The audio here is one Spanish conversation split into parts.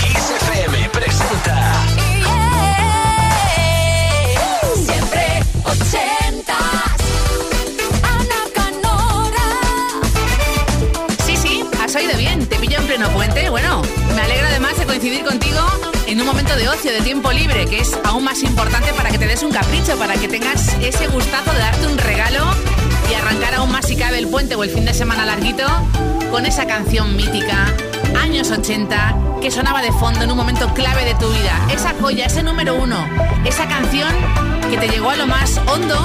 XFM presenta. Siempre 80. Ana Canora. Sí, sí, has oído bien. Te pillo en pleno puente. Bueno, me alegra además de coincidir contigo en un momento de ocio, de tiempo libre, que es aún más importante para que te des un capricho, para que tengas ese gustazo de darte un regalo o el fin de semana larguito con esa canción mítica, años 80, que sonaba de fondo en un momento clave de tu vida. Esa joya, ese número uno, esa canción que te llegó a lo más hondo,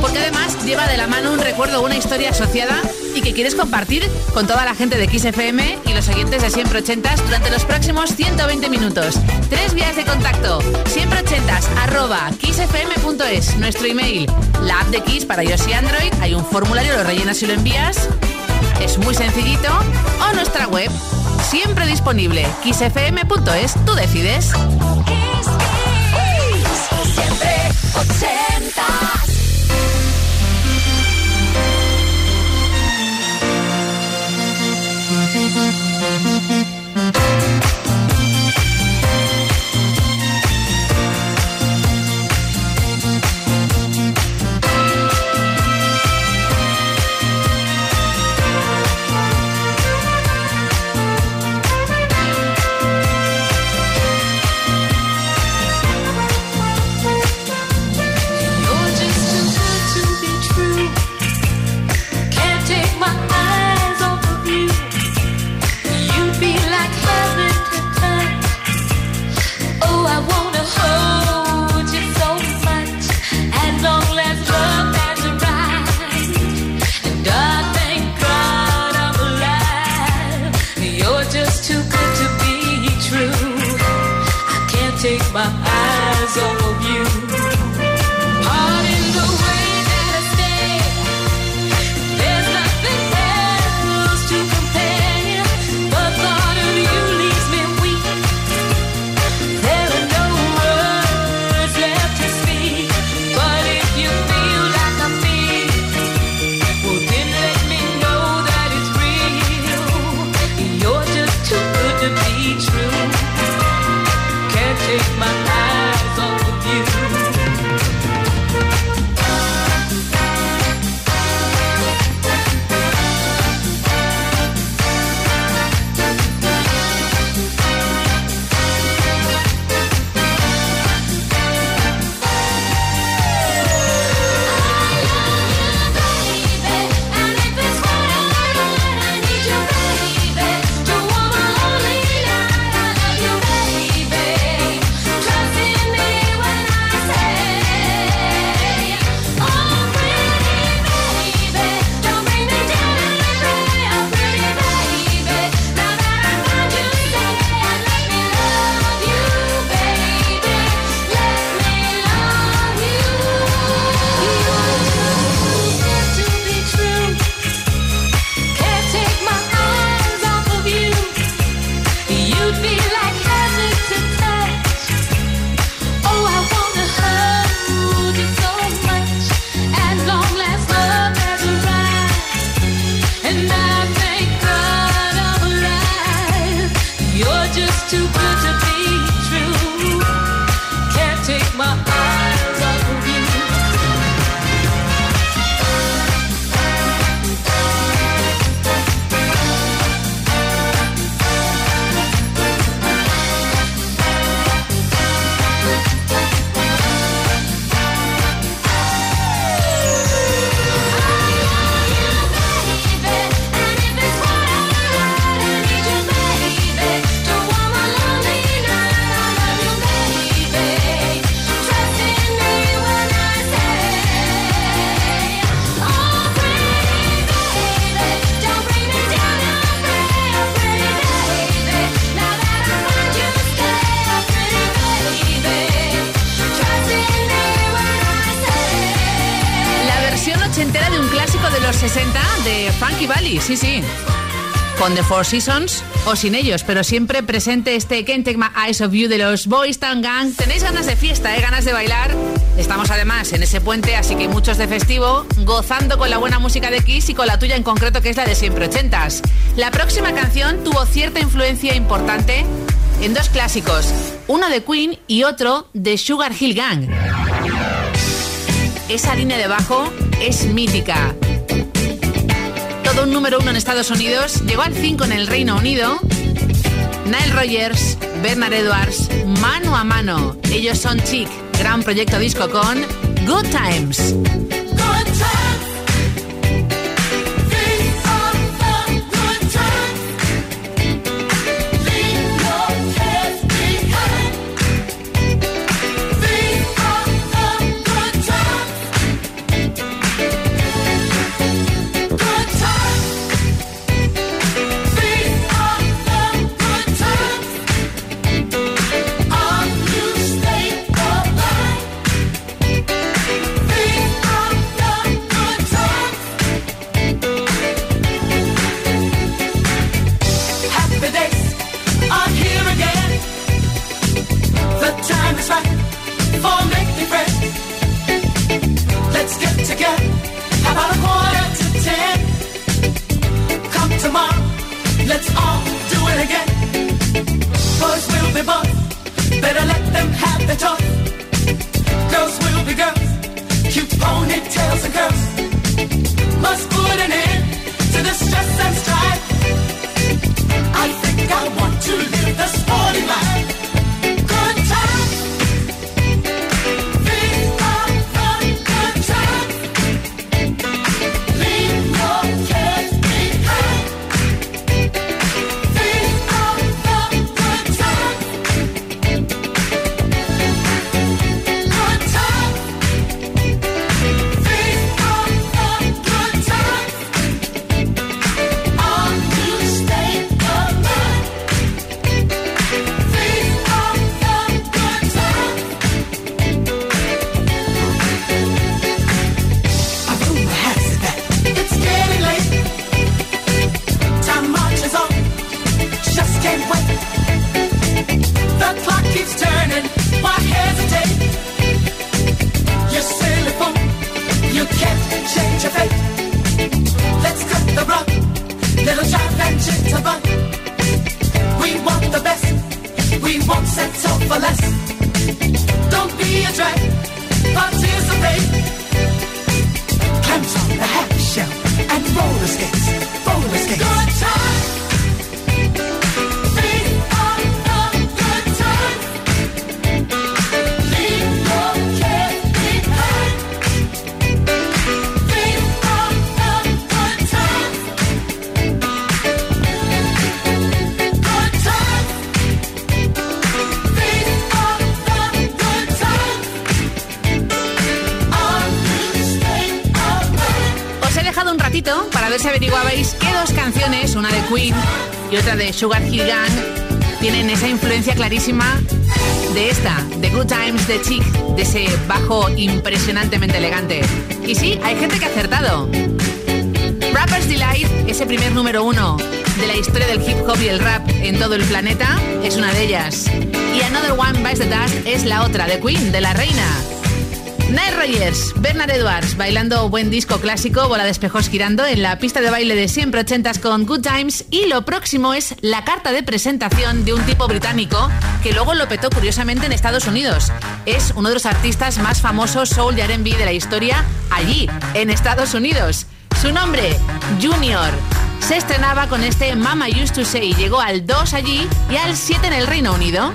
porque además lleva de la mano un recuerdo, una historia asociada y que quieres compartir con toda la gente de XFM y los oyentes de Siempre Ochentas durante los próximos 120 minutos. Tres vías de contacto, siempreochentas arroba xfm.es, nuestro email, la app de Kiss para iOS y Android, hay un formulario, lo rellenas y lo envías, es muy sencillito, o nuestra web, siempre disponible, xfm.es, tú decides. Siempre 80. Con The Four Seasons o sin ellos, pero siempre presente este Can't Take My Eyes of You de los Boys Town Gang. Tenéis ganas de fiesta, ¿eh? ganas de bailar. Estamos además en ese puente, así que muchos de festivo, gozando con la buena música de Kiss y con la tuya en concreto, que es la de siempre ochentas. La próxima canción tuvo cierta influencia importante en dos clásicos, uno de Queen y otro de Sugar Hill Gang. Esa línea de bajo es mítica. Un número uno en Estados Unidos, llegó al 5 en el Reino Unido. Nile Rogers, Bernard Edwards, mano a mano. Ellos son Chic gran proyecto disco con Good Times. De Sugar Hill Gang tienen esa influencia clarísima de esta, de Good Times de Chic, de ese bajo impresionantemente elegante. Y sí, hay gente que ha acertado. Rapper's Delight, ese primer número uno de la historia del hip hop y el rap en todo el planeta, es una de ellas. Y Another One Bites the Dust es la otra, de Queen, de la reina. Nile Rogers, Bernard Edwards, bailando buen disco clásico, bola de espejos girando en la pista de baile de siempre ochentas con Good Times y lo próximo es la carta de presentación de un tipo británico que luego lo petó curiosamente en Estados Unidos. Es uno de los artistas más famosos soul y R&B de la historia allí, en Estados Unidos. Su nombre, Junior. Se estrenaba con este Mama Used to Say, llegó al 2 allí y al 7 en el Reino Unido.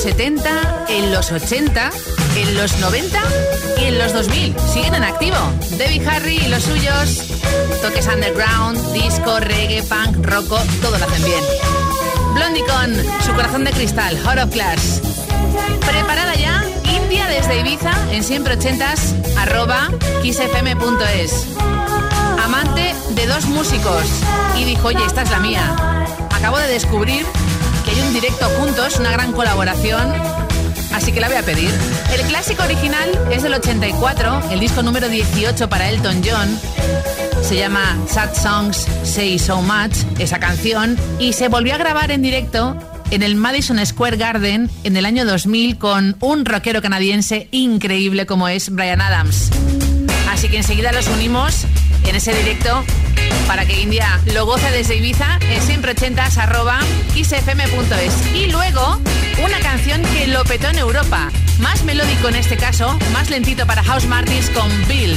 70, en los 80, en los 90 y en los 2000. Siguen en activo. Debbie Harry y los suyos. Toques underground, disco, reggae, punk, rocko, todo lo hacen bien. Blondie con su corazón de cristal, Hot of Class. Preparada ya, India desde Ibiza en siempre ochentas, arroba kissfm.es. Amante de dos músicos y dijo, oye, esta es la mía. Acabo de descubrir un directo juntos, una gran colaboración. Así que la voy a pedir. El clásico original es del 84, el disco número 18 para Elton John. Se llama Sad Songs Say So Much, esa canción, y se volvió a grabar en directo en el Madison Square Garden en el año 2000 con un rockero canadiense increíble como es Brian Adams. Así que enseguida los unimos en ese directo para que India lo goce desde Ibiza en siempre ochentas arroba Y luego una canción que lo petó en Europa. Más melódico en este caso, más lentito para House Martins con Bill.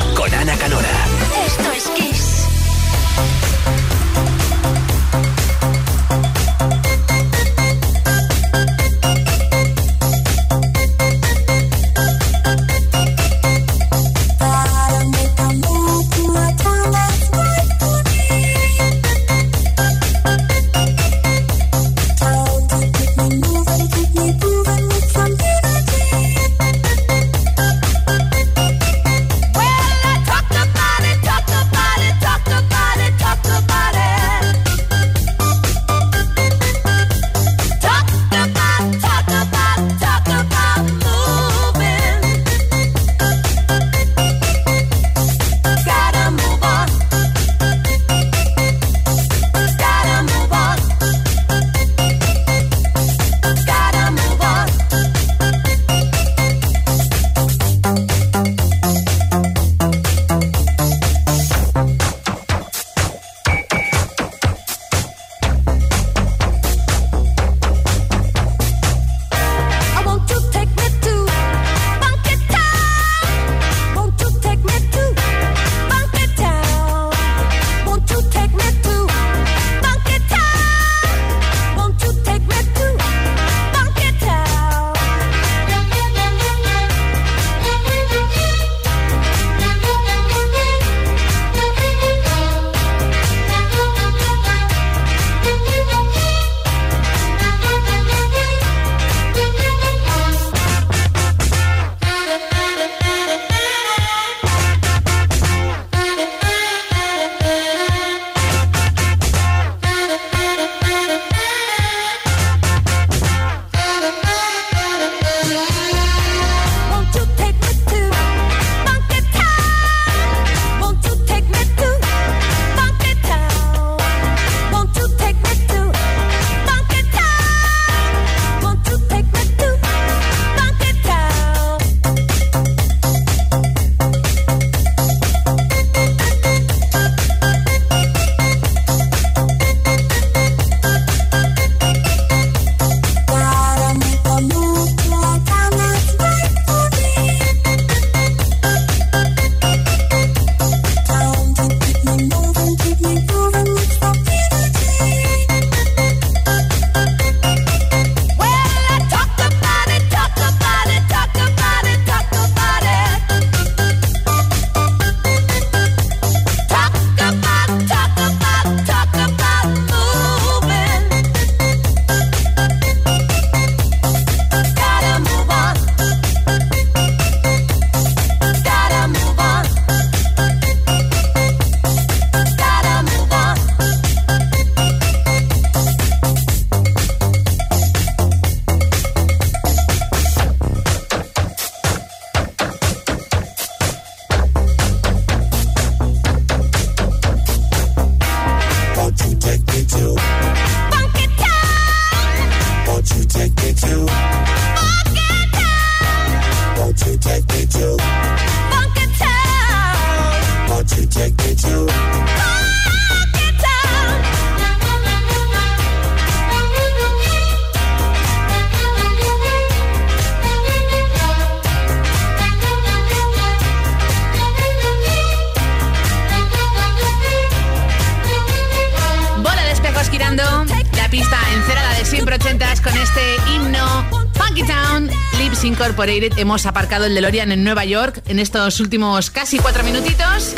Hemos aparcado el DeLorean en Nueva York en estos últimos casi cuatro minutitos.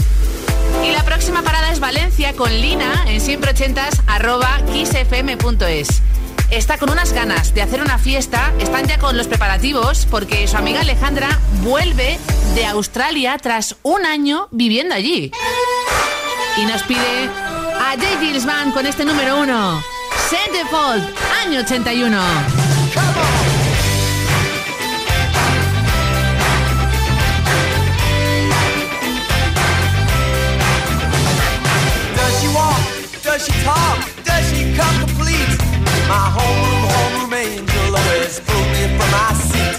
Y la próxima parada es Valencia con Lina en siempre arroba kissfm.es. Está con unas ganas de hacer una fiesta, están ya con los preparativos porque su amiga Alejandra vuelve de Australia tras un año viviendo allí. Y nos pide a Jay Gilles Band con este número uno. Set Default, año 81. Does she talk? Does she come complete? My homeroom, homeroom angel always pulled me from my seat.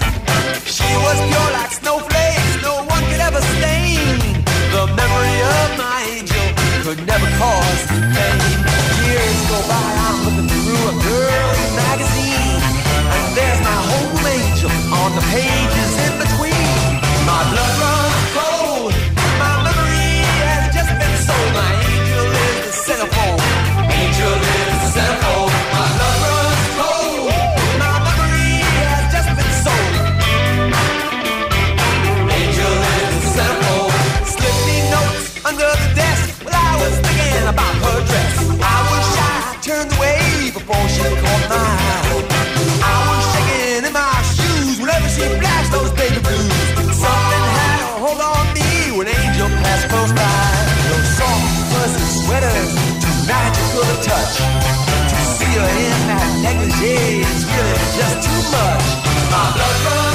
She was pure like snowflakes, no one could ever stain. The memory of my angel could never cause me pain. Years go by, I'm looking through a girl's magazine, and there's my homeroom angel on the page. you're in that negligee, it's really just too much. My blood runs.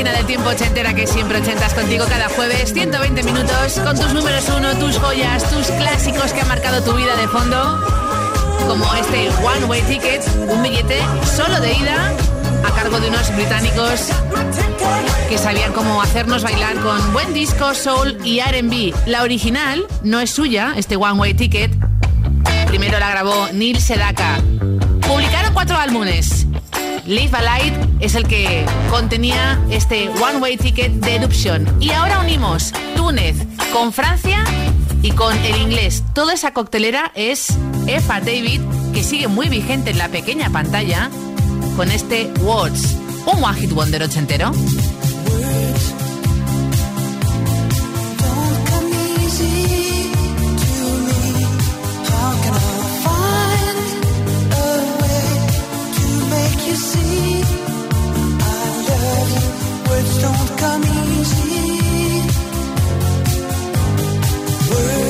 Máquina del tiempo ochentera que siempre ochentas contigo cada jueves, 120 minutos, con tus números uno, tus joyas, tus clásicos que han marcado tu vida de fondo, como este One Way Ticket, un billete solo de ida a cargo de unos británicos que sabían cómo hacernos bailar con buen disco, soul y RB. La original no es suya, este One Way Ticket. Primero la grabó Neil Sedaka. Publicaron cuatro álbumes. Live a Light es el que contenía este One Way Ticket de Eruption. Y ahora unimos Túnez con Francia y con el inglés. Toda esa coctelera es Efa David, que sigue muy vigente en la pequeña pantalla, con este Words, un One Hit Wonder ochentero. Words don't come easy. Words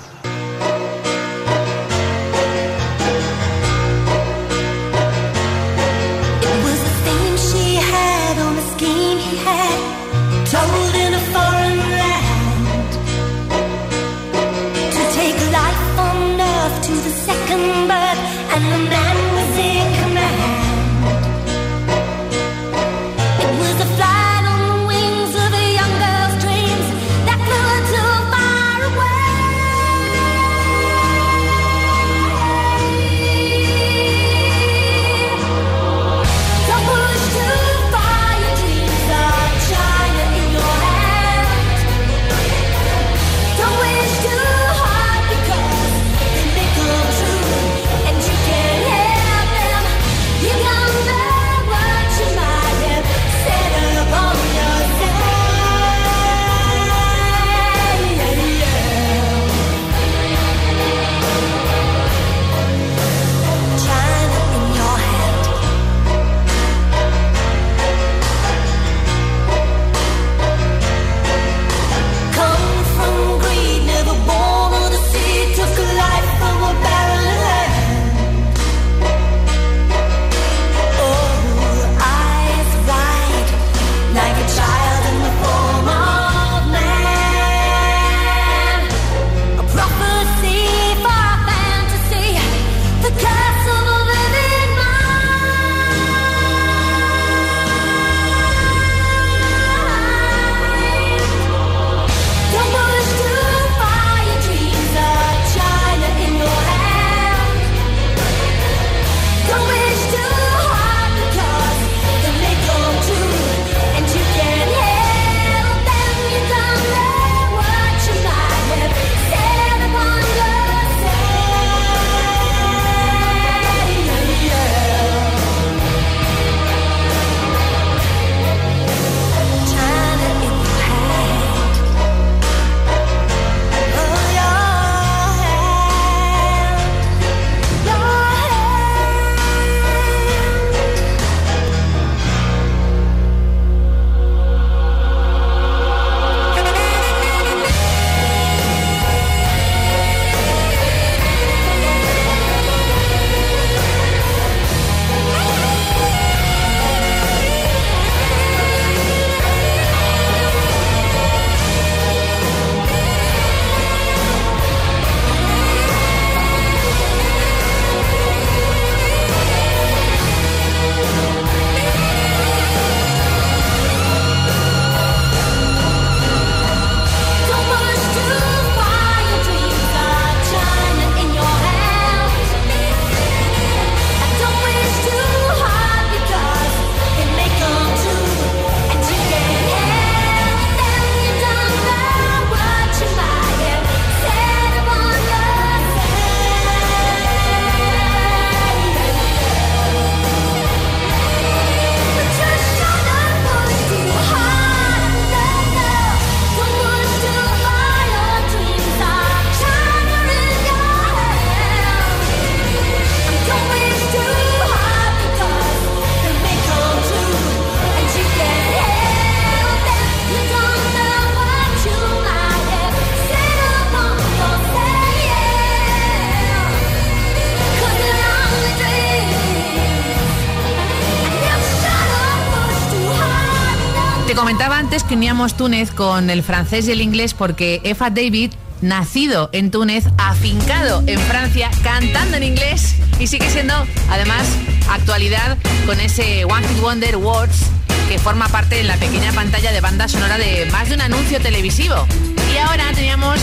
antes uníamos Túnez con el francés y el inglés porque Efa David, nacido en Túnez, afincado en Francia, cantando en inglés y sigue siendo además actualidad con ese One Hit Wonder Words que forma parte en la pequeña pantalla de banda sonora de más de un anuncio televisivo. Y ahora teníamos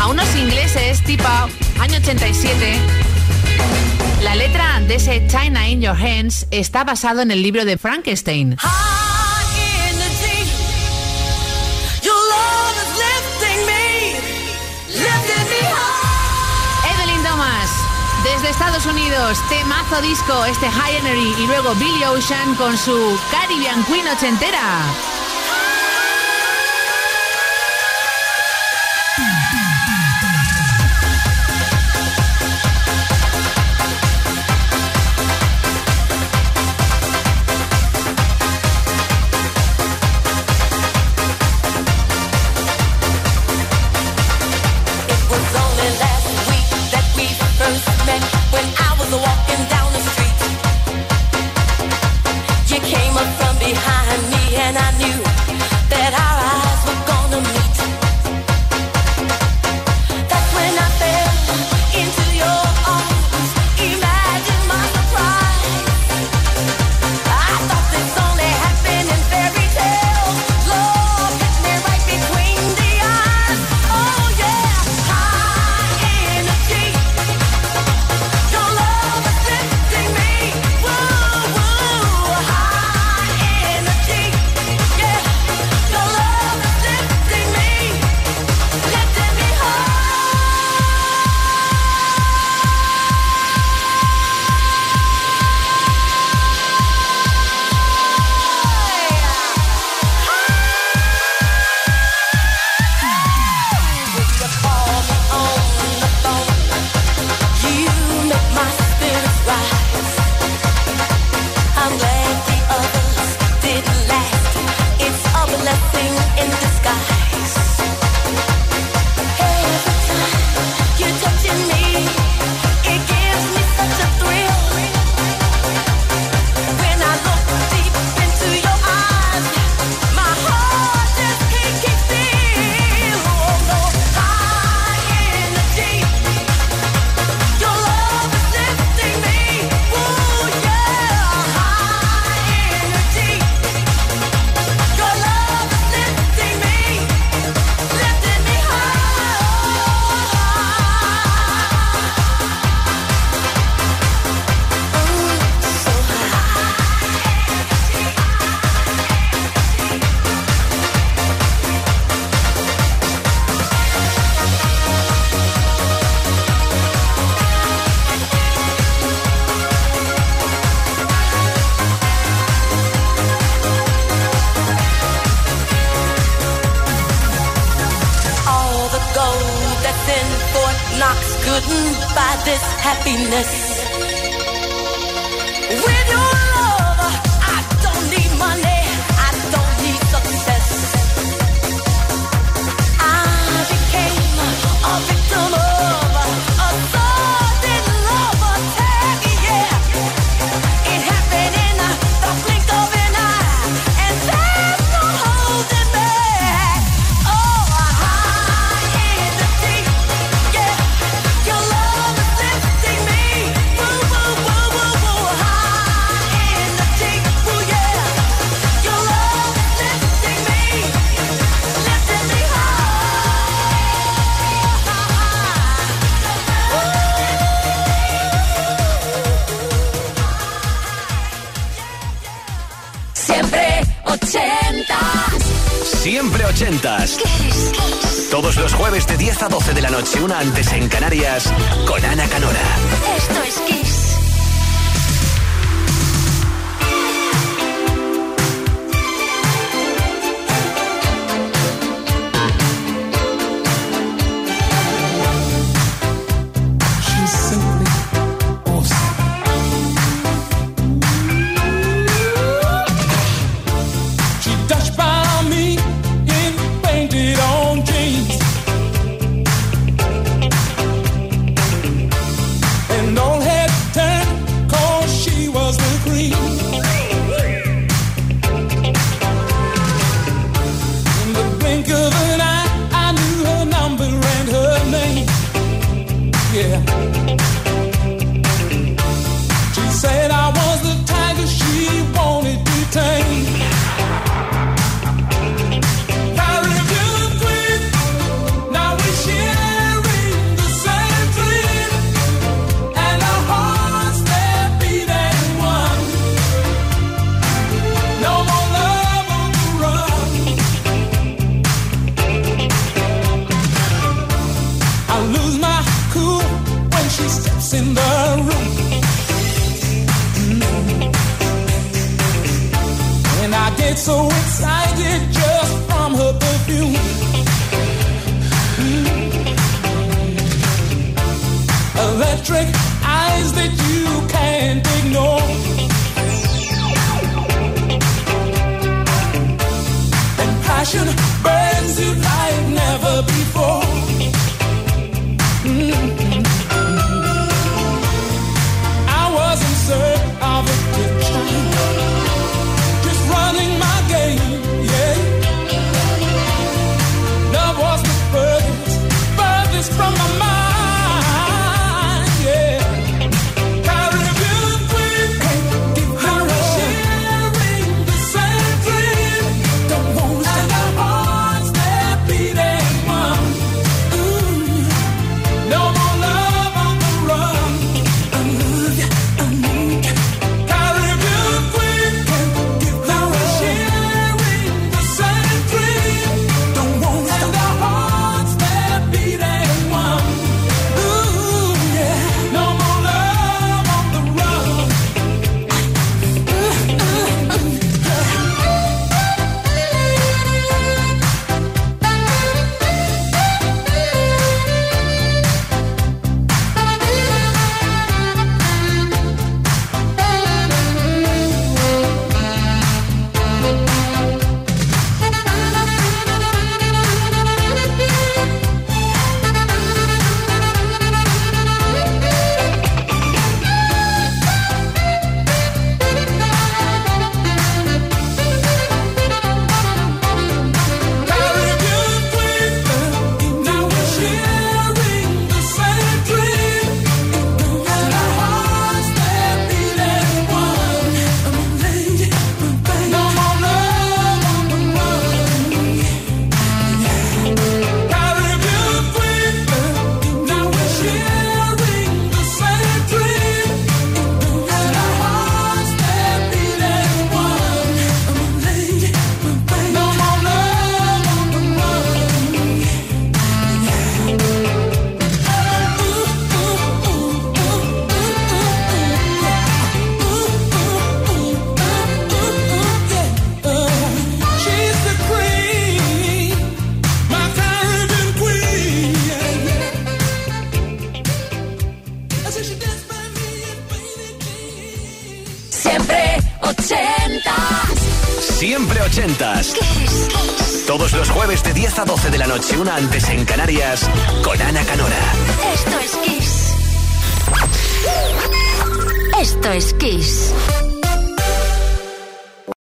a unos ingleses tipo año 87 la letra de ese China in Your Hands está basado en el libro de Frankenstein. Estados Unidos, temazo disco, este High Energy y luego Billy Ocean con su Caribbean Queen ochentera. una antes en Canarias